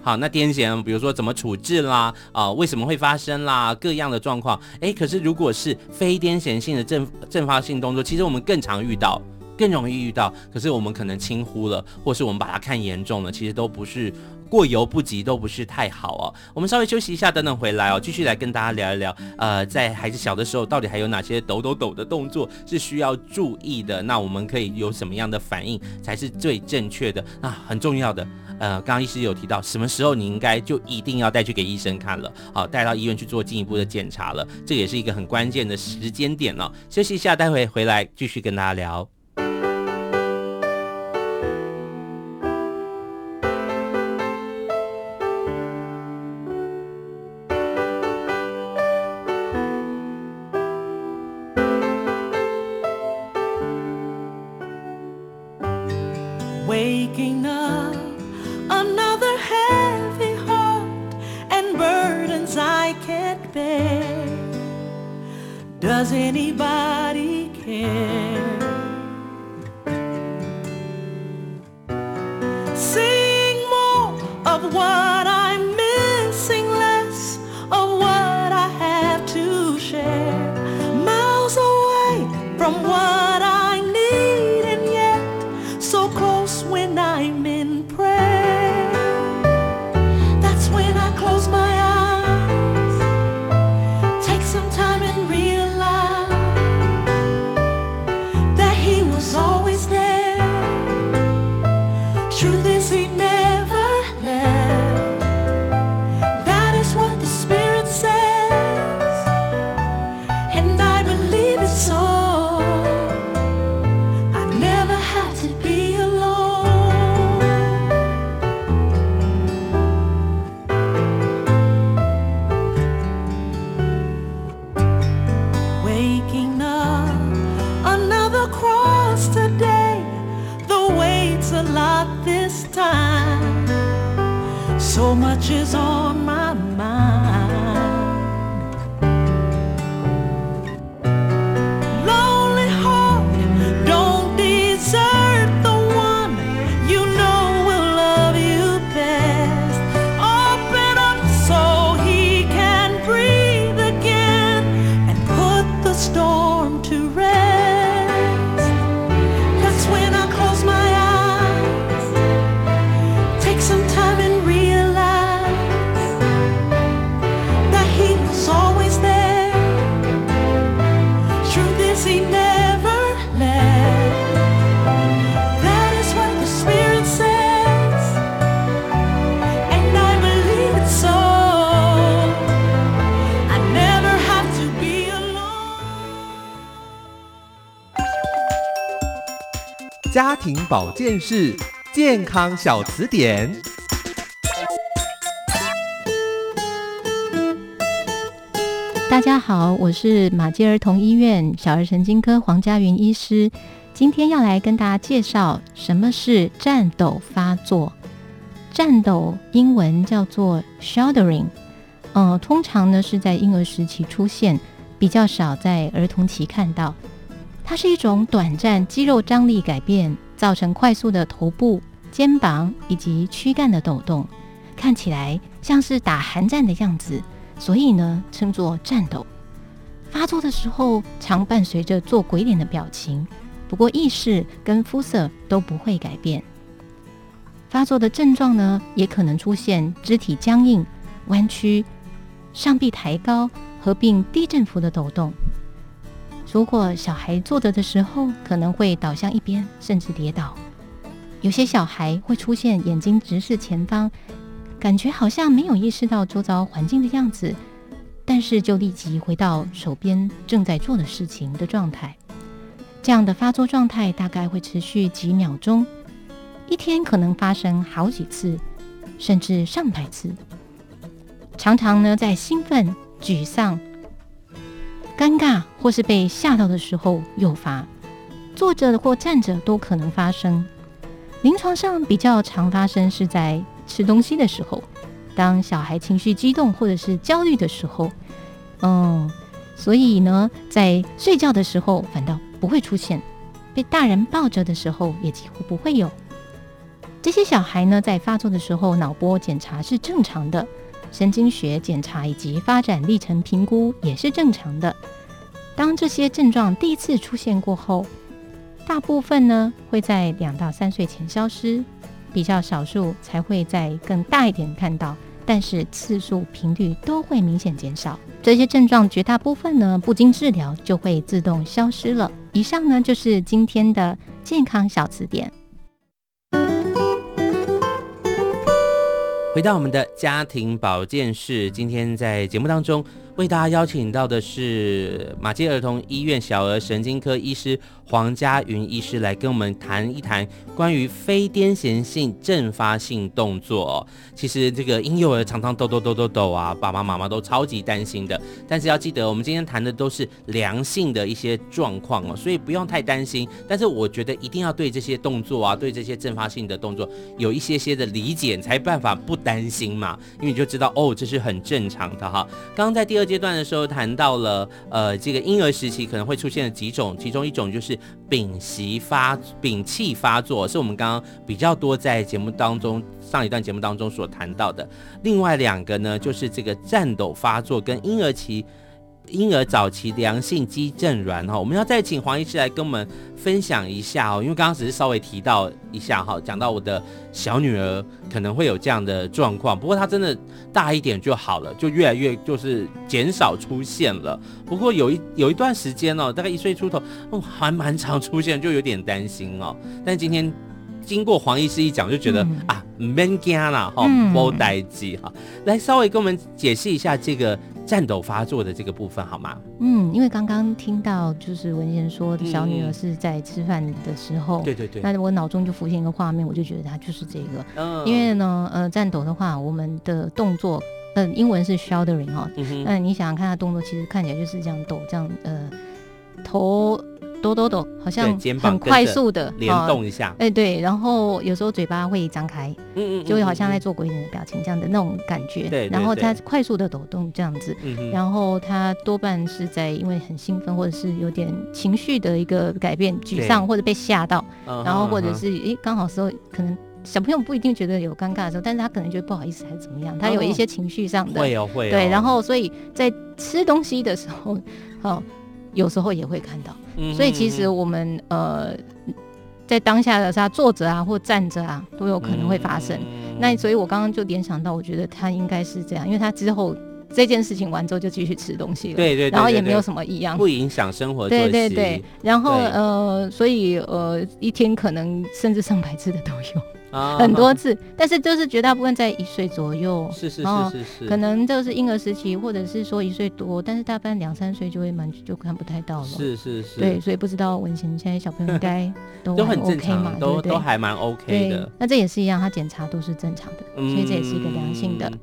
好，那癫痫，比如说怎么处置啦，啊、为什么会发生啦，各样的状况，哎，可是如果是非癫痫性的阵阵发性动作，其实我们更常遇到，更容易遇到，可是我们可能轻忽了，或是我们把它看严重了，其实都不是过犹不及，都不是太好哦。我们稍微休息一下，等等回来哦，继续来跟大家聊一聊，呃，在孩子小的时候，到底还有哪些抖抖抖的动作是需要注意的？那我们可以有什么样的反应才是最正确的？啊，很重要的。呃，刚刚医师有提到，什么时候你应该就一定要带去给医生看了，好，带到医院去做进一步的检查了，这也是一个很关键的时间点了。休息一下，待会回来继续跟大家聊。bed. Does anybody care? Sing more of what I'm missing, less of what I have to share. Miles away from what 家庭保健室健康小词典。大家好，我是马偕儿童医院小儿神经科黄家云医师，今天要来跟大家介绍什么是颤抖发作。颤抖英文叫做 shuddering，呃，通常呢是在婴儿时期出现，比较少在儿童期看到。它是一种短暂肌肉张力改变，造成快速的头部、肩膀以及躯干的抖动，看起来像是打寒战的样子，所以呢称作颤抖。发作的时候常伴随着做鬼脸的表情，不过意识跟肤色都不会改变。发作的症状呢，也可能出现肢体僵硬、弯曲、上臂抬高，合并低振幅的抖动。如果小孩坐着的时候，可能会倒向一边，甚至跌倒。有些小孩会出现眼睛直视前方，感觉好像没有意识到周遭环境的样子，但是就立即回到手边正在做的事情的状态。这样的发作状态大概会持续几秒钟，一天可能发生好几次，甚至上百次。常常呢，在兴奋、沮丧、尴尬或是被吓到的时候诱发，坐着或站着都可能发生。临床上比较常发生是在吃东西的时候，当小孩情绪激动或者是焦虑的时候，嗯，所以呢，在睡觉的时候反倒不会出现，被大人抱着的时候也几乎不会有。这些小孩呢，在发作的时候，脑波检查是正常的，神经学检查以及发展历程评估也是正常的。当这些症状第一次出现过后，大部分呢会在两到三岁前消失，比较少数才会在更大一点看到。但是次数频率都会明显减少，这些症状绝大部分呢不经治疗就会自动消失了。以上呢就是今天的健康小词典。回到我们的家庭保健室，今天在节目当中为大家邀请到的是马偕儿童医院小儿神经科医师。黄家云医师来跟我们谈一谈关于非癫痫性阵发性动作。其实这个婴幼儿常常抖抖抖抖抖啊，爸爸妈妈都超级担心的。但是要记得，我们今天谈的都是良性的一些状况哦，所以不用太担心。但是我觉得一定要对这些动作啊，对这些阵发性的动作有一些些的理解，才办法不担心嘛。因为你就知道哦，这是很正常的哈。刚刚在第二阶段的时候谈到了，呃，这个婴儿时期可能会出现的几种，其中一种就是。屏息发、屏气发作是我们刚刚比较多在节目当中上一段节目当中所谈到的。另外两个呢，就是这个战抖发作跟婴儿期。婴儿早期良性肌症软哈，我们要再请黄医师来跟我们分享一下哦，因为刚刚只是稍微提到一下哈，讲到我的小女儿可能会有这样的状况，不过她真的大一点就好了，就越来越就是减少出现了。不过有一有一段时间哦，大概一岁出头，哦，还蛮常出现，就有点担心哦。但今天经过黄医师一讲，就觉得、嗯、啊，免惊啦哈，无代志哈，来稍微跟我们解释一下这个。颤抖发作的这个部分好吗？嗯，因为刚刚听到就是文贤说小女儿是在吃饭的时候，对对对，那我脑中就浮现一个画面，我就觉得她就是这个。嗯，因为呢，呃，颤抖的话，我们的动作，嗯、呃，英文是 shuddering 哈，嗯那你想想看，她动作其实看起来就是这样抖，这样呃，头。抖抖抖，好像很快速的联动一下，哎、哦，对，然后有时候嘴巴会张开，嗯嗯，就好像在做鬼脸的表情这样的那种感觉，对，然后他快速的抖动这样子，然后他多半是在因为很兴奋或者是有点情绪的一个改变，沮丧或者被吓到，然后或者是哎刚好时候可能小朋友不一定觉得有尴尬的时候，但是他可能觉得不好意思还是怎么样，他有一些情绪上的，会有会有，对，然后所以在吃东西的时候，哦。有时候也会看到，所以其实我们呃，在当下的他坐着啊或站着啊都有可能会发生。那所以我刚刚就联想到，我觉得他应该是这样，因为他之后这件事情完之后就继续吃东西了，对对，然后也没有什么异样，不影响生活。对对对，然后呃，所以呃，一天可能甚至上百次的都有。啊，很多次，但是就是绝大部分在一岁左右，是是是是是，可能就是婴儿时期，或者是说一岁多，但是大半两三岁就会蛮就看不太到了，是是是，对，所以不知道文贤现在小朋友应该 都都很 OK 嘛，都对对？都还蛮 OK 的，那这也是一样，他检查都是正常的，所以这也是一个良性的。嗯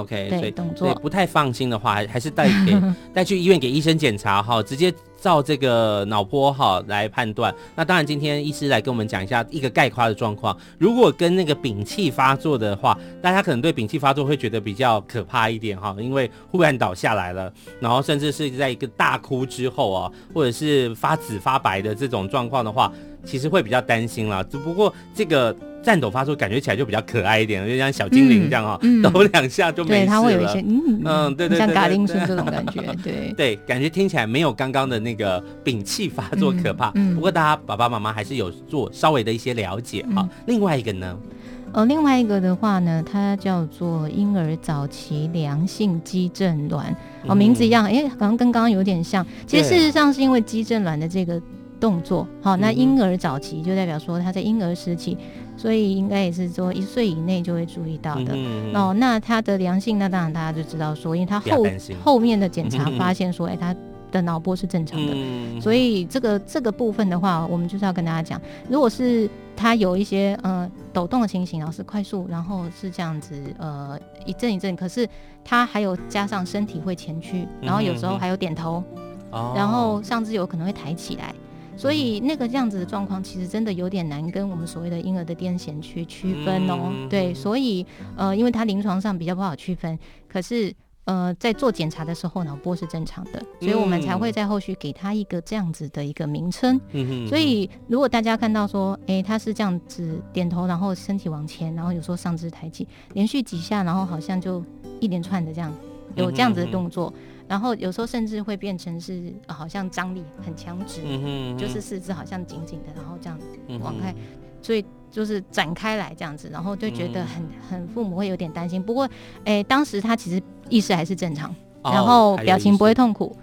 OK，所以动作不太放心的话，还还是带给 带去医院给医生检查哈，直接照这个脑波哈来判断。那当然，今天医师来跟我们讲一下一个概括的状况。如果跟那个屏气发作的话，大家可能对屏气发作会觉得比较可怕一点哈，因为忽然倒下来了，然后甚至是在一个大哭之后啊，或者是发紫发白的这种状况的话，其实会比较担心啦。只不过这个。颤抖发出，感觉起来就比较可爱一点，就像小精灵这样哈、嗯嗯，抖两下就没事了。对，它会有一些嗯嗯，对对对，像嘎铃声这种感觉，对 对，感觉听起来没有刚刚的那个屏气发作可怕。嗯，不过大家爸爸妈妈还是有做稍微的一些了解哈、嗯。另外一个呢，呃，另外一个的话呢，它叫做婴儿早期良性肌症卵，哦，名字一样，哎、欸，好像跟刚刚有点像。其实事实上是因为肌症卵的这个动作，好，那婴儿早期就代表说他在婴儿时期，所以应该也是说一岁以内就会注意到的。哦，那他的良性，那当然大家就知道说，因为他后后面的检查发现说，哎、欸，他。的脑波是正常的，嗯、所以这个这个部分的话，我们就是要跟大家讲，如果是他有一些呃抖动的情形，然后是快速，然后是这样子呃一阵一阵，可是他还有加上身体会前屈，然后有时候还有点头，嗯、然后上肢有可能会抬起来，哦、所以那个这样子的状况其实真的有点难跟我们所谓的婴儿的癫痫去区分哦。嗯、对，所以呃，因为他临床上比较不好区分，可是。呃，在做检查的时候，脑波是正常的，所以我们才会在后续给他一个这样子的一个名称。嗯、所以如果大家看到说，哎、欸，他是这样子点头，然后身体往前，然后有时候上肢抬起，连续几下，然后好像就一连串的这样有这样子的动作，嗯、然后有时候甚至会变成是、呃、好像张力很强直，嗯、就是四肢好像紧紧的，然后这样往开，所以。就是展开来这样子，然后就觉得很很父母会有点担心。不过，哎、欸，当时他其实意识还是正常，哦、然后表情不会痛苦，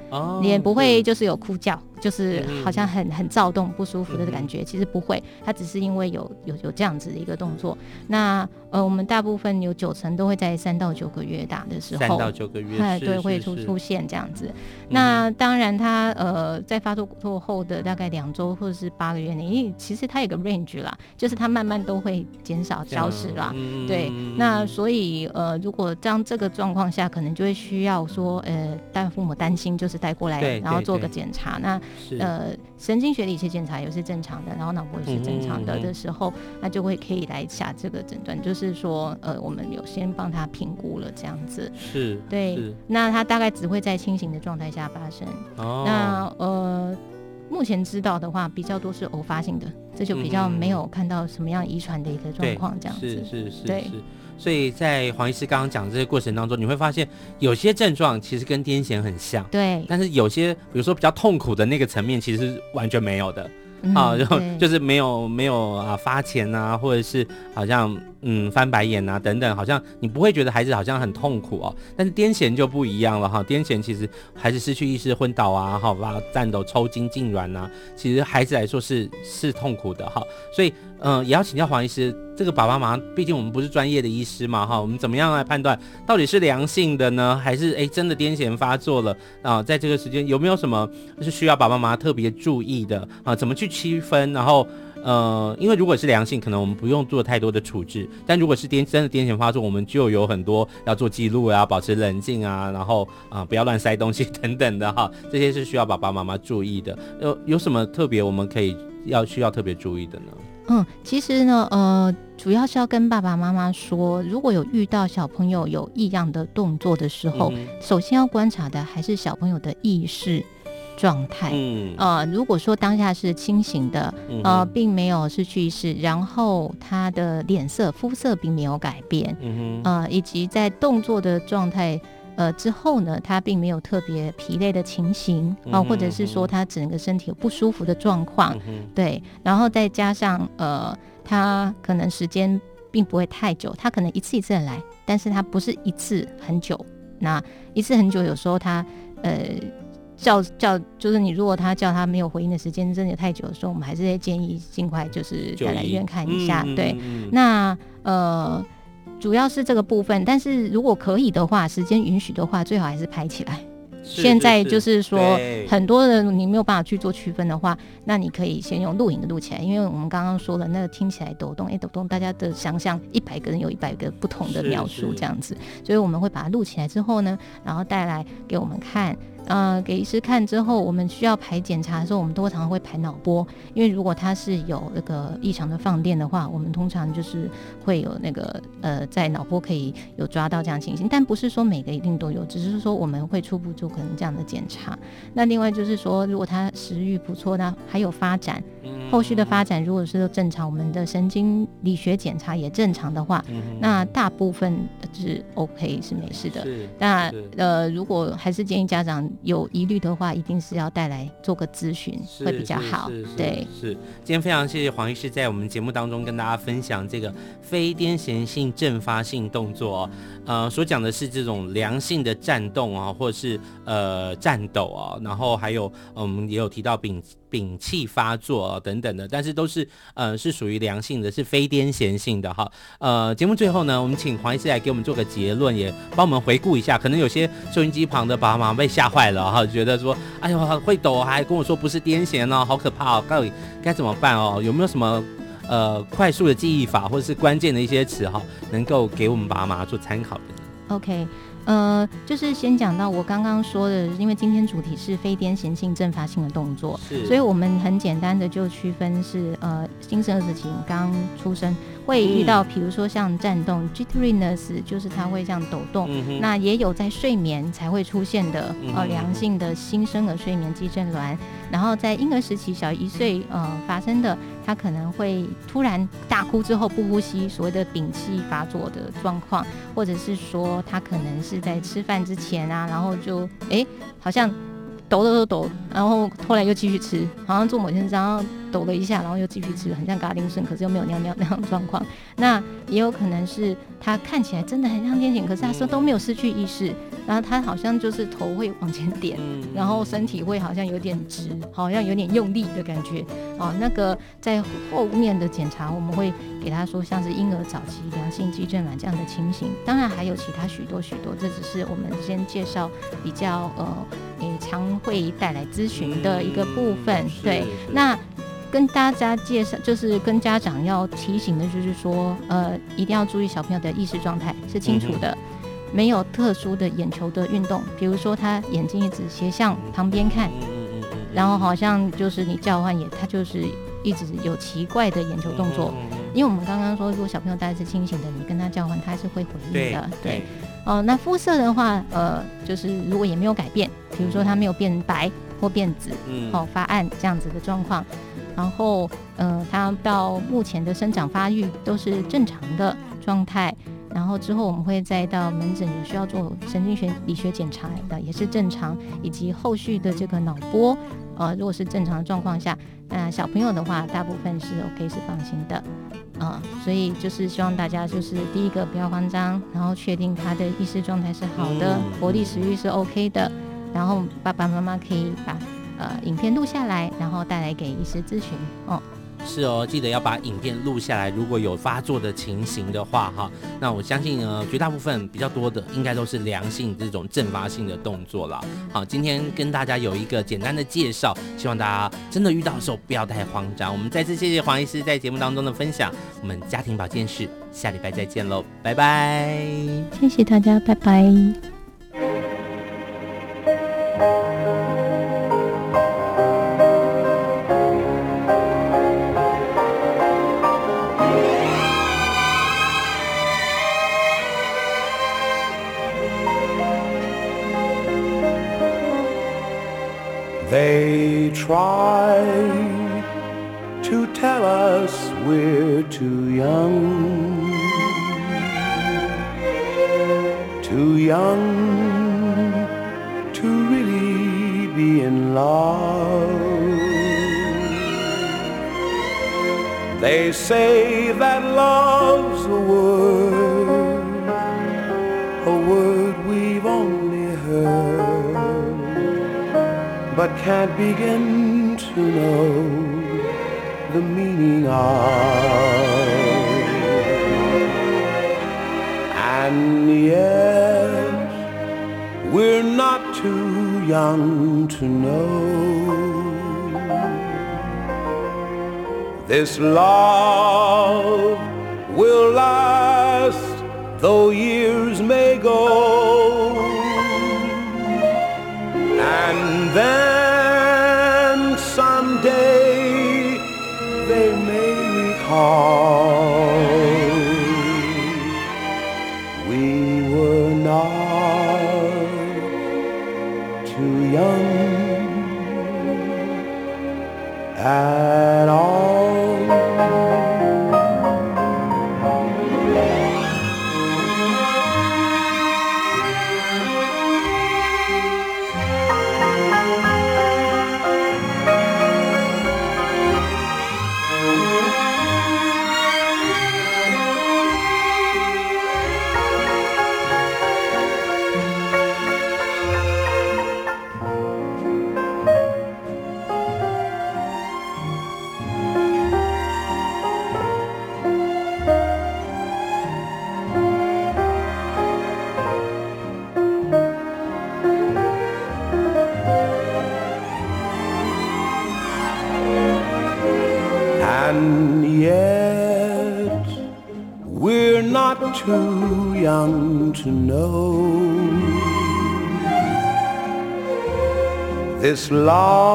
也不会就是有哭叫。就是好像很很躁动、不舒服的感觉，其实不会，它只是因为有有有这样子的一个动作。那呃，我们大部分有九成都会在三到九个月大的时候，三到九个月，哎，对，会出出现这样子。那当然，它呃在发作后的大概两周或者是八个月内，因为其实它有个 range 啦，就是它慢慢都会减少消失啦。对，那所以呃，如果当这个状况下，可能就会需要说呃，但父母担心，就是带过来，然后做个检查。那是呃，神经学的一些检查也是正常的，然后脑波也是正常的的时候，嗯嗯、那就会可以来下这个诊断，就是说，呃，我们有先帮他评估了这样子，是，对，是。那他大概只会在清醒的状态下发生。哦，那呃，目前知道的话，比较多是偶发性的，这就比较没有看到什么样遗传的一个状况这样子，是是是，对。所以在黄医师刚刚讲的这些过程当中，你会发现有些症状其实跟癫痫很像，对。但是有些，比如说比较痛苦的那个层面，其实是完全没有的，嗯、啊，然后就是没有没有啊发钱啊，或者是好像。嗯，翻白眼啊，等等，好像你不会觉得孩子好像很痛苦哦。但是癫痫就不一样了哈，癫痫其实孩子失去意识、昏倒啊，哈，把颤抖、抽筋、痉挛啊，其实孩子来说是是痛苦的哈。所以，嗯、也要请教黄医师，这个爸爸妈妈，毕竟我们不是专业的医师嘛哈，我们怎么样来判断到底是良性的呢，还是哎真的癫痫发作了啊？在这个时间有没有什么是需要爸爸妈妈特别注意的啊？怎么去区分？然后。呃，因为如果是良性，可能我们不用做太多的处置；但如果是癫真的癫痫发作，我们就有很多要做记录啊，保持冷静啊，然后啊、呃、不要乱塞东西等等的哈，这些是需要爸爸妈妈注意的。有有什么特别我们可以要需要特别注意的呢？嗯，其实呢，呃，主要是要跟爸爸妈妈说，如果有遇到小朋友有异样的动作的时候，嗯、首先要观察的还是小朋友的意识。状态，嗯，呃，如果说当下是清醒的，呃，并没有失去意识，然后他的脸色、肤色并没有改变，嗯哼，呃，以及在动作的状态，呃，之后呢，他并没有特别疲累的情形，啊、呃，或者是说他整个身体有不舒服的状况，嗯、对，然后再加上，呃，他可能时间并不会太久，他可能一次一次的来，但是他不是一次很久，那一次很久，有时候他，呃。叫叫就是你，如果他叫他没有回应的时间真的太久的时候，我们还是会建议尽快就是再来医院看一下。嗯、对，嗯、那呃主要是这个部分，但是如果可以的话，时间允许的话，最好还是拍起来。现在就是说，很多人你没有办法去做区分的话，那你可以先用录影的录起来，因为我们刚刚说了，那个听起来抖动，哎，抖动，大家的想象，一百个人有一百个不同的描述，这样子，所以我们会把它录起来之后呢，然后带来给我们看。呃，给医师看之后，我们需要排检查的时候，我们通常常会排脑波，因为如果他是有那个异常的放电的话，我们通常就是会有那个呃，在脑波可以有抓到这样情形，但不是说每个一定都有，只是说我们会初步做可能这样的检查。那另外就是说，如果他食欲不错，那还有发展，后续的发展如果是正常，我们的神经理学检查也正常的话，那大部分是 OK 是没事的。那呃，如果还是建议家长。有疑虑的话，一定是要带来做个咨询会比较好。对，是。今天非常谢谢黄医师在我们节目当中跟大家分享这个非癫痫性阵发性动作哦，呃，所讲的是这种良性的颤动啊，或者是呃颤抖啊，然后还有我们也有提到屏屏气发作啊等等的，但是都是呃是属于良性的，是非癫痫性的哈。呃，节目最后呢，我们请黄医师来给我们做个结论，也帮我们回顾一下，可能有些收音机旁的爸爸妈妈被吓坏了哈，觉得说哎呦会抖，还跟我说不是癫痫哦，好可怕哦，到底该怎么办哦？有没有什么呃快速的记忆法，或者是关键的一些词哈，能够给我们爸妈做参考的？OK。呃，就是先讲到我刚刚说的，因为今天主题是非癫痫性阵发性的动作，是，所以我们很简单的就区分是呃新生儿时期刚出生会遇到，比如说像颤动 jitteriness，就是它会这样抖动，嗯、那也有在睡眠才会出现的呃良性的新生儿睡眠肌震缎，然后在婴儿时期小一岁呃发生的。他可能会突然大哭之后不呼吸，所谓的屏气发作的状况，或者是说他可能是在吃饭之前啊，然后就哎、好像抖抖抖抖，然后后来又继续吃，好像做某件事，然后抖了一下，然后又继续吃，很像嘎丁顺，可是又没有尿尿那样状况。那也有可能是他看起来真的很像癫痫，可是他说都没有失去意识。然后他好像就是头会往前点，然后身体会好像有点直，好像有点用力的感觉。哦，那个在后面的检查，我们会给他说像是婴儿早期良性肌震缎这样的情形。当然还有其他许多许多，这只是我们先介绍比较呃，诶常会带来咨询的一个部分。对，那跟大家介绍就是跟家长要提醒的就是说，呃，一定要注意小朋友的意识状态是清楚的。没有特殊的眼球的运动，比如说他眼睛一直斜向旁边看，然后好像就是你叫唤也，他就是一直有奇怪的眼球动作。因为我们刚刚说，如果小朋友大概是清醒的，你跟他叫唤，他还是会回应的。对，哦、呃，那肤色的话，呃，就是如果也没有改变，比如说他没有变白或变紫，嗯哦，发暗这样子的状况，然后，呃，他到目前的生长发育都是正常的状态。然后之后我们会再到门诊，有需要做神经学理学检查的，也是正常，以及后续的这个脑波，呃，如果是正常的状况下，那小朋友的话，大部分是 OK，是放心的，啊、呃，所以就是希望大家就是第一个不要慌张，然后确定他的意识状态是好的，活力食欲是 OK 的，然后爸爸妈妈可以把呃影片录下来，然后带来给医师咨询，哦。是哦，记得要把影片录下来。如果有发作的情形的话，哈，那我相信呢，绝大部分比较多的应该都是良性这种阵发性的动作了。好，今天跟大家有一个简单的介绍，希望大家真的遇到的时候不要太慌张。我们再次谢谢黄医师在节目当中的分享。我们家庭保健室下礼拜再见喽，拜拜。谢谢大家，拜拜。They say that love's a word, a word we've only heard, but can't begin to know the meaning of. And yes, we're not too young to know This love will last, though years may go. And then long